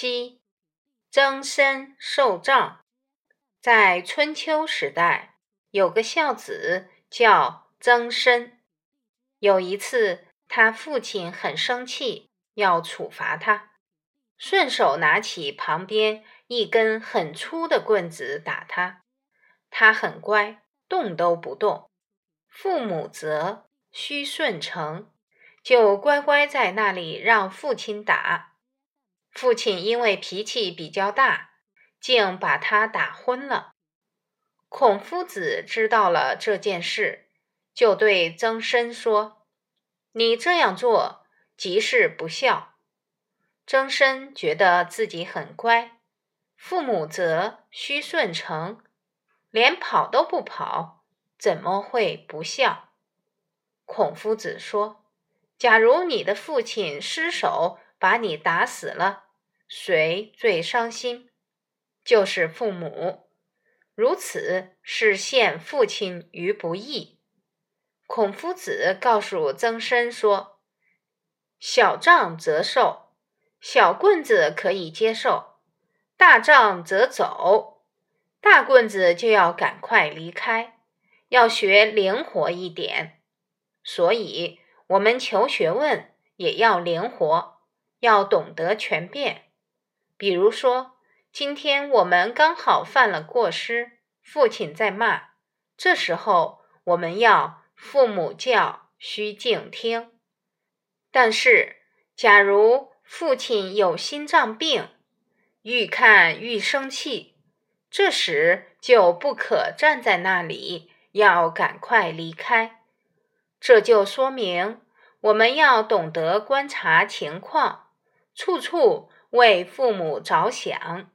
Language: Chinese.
七，曾参受杖。在春秋时代，有个孝子叫曾参。有一次，他父亲很生气，要处罚他，顺手拿起旁边一根很粗的棍子打他。他很乖，动都不动。父母责，须顺承，就乖乖在那里让父亲打。父亲因为脾气比较大。竟把他打昏了。孔夫子知道了这件事，就对曾参说：“你这样做即是不孝。”曾参觉得自己很乖，父母责须顺承，连跑都不跑，怎么会不孝？孔夫子说：“假如你的父亲失手把你打死了，谁最伤心？”就是父母，如此是陷父亲于不义。孔夫子告诉曾参说：“小杖则受，小棍子可以接受；大杖则走，大棍子就要赶快离开，要学灵活一点。所以，我们求学问也要灵活，要懂得全变。比如说。”今天我们刚好犯了过失，父亲在骂，这时候我们要父母教，须敬听。但是，假如父亲有心脏病，愈看愈生气，这时就不可站在那里，要赶快离开。这就说明我们要懂得观察情况，处处为父母着想。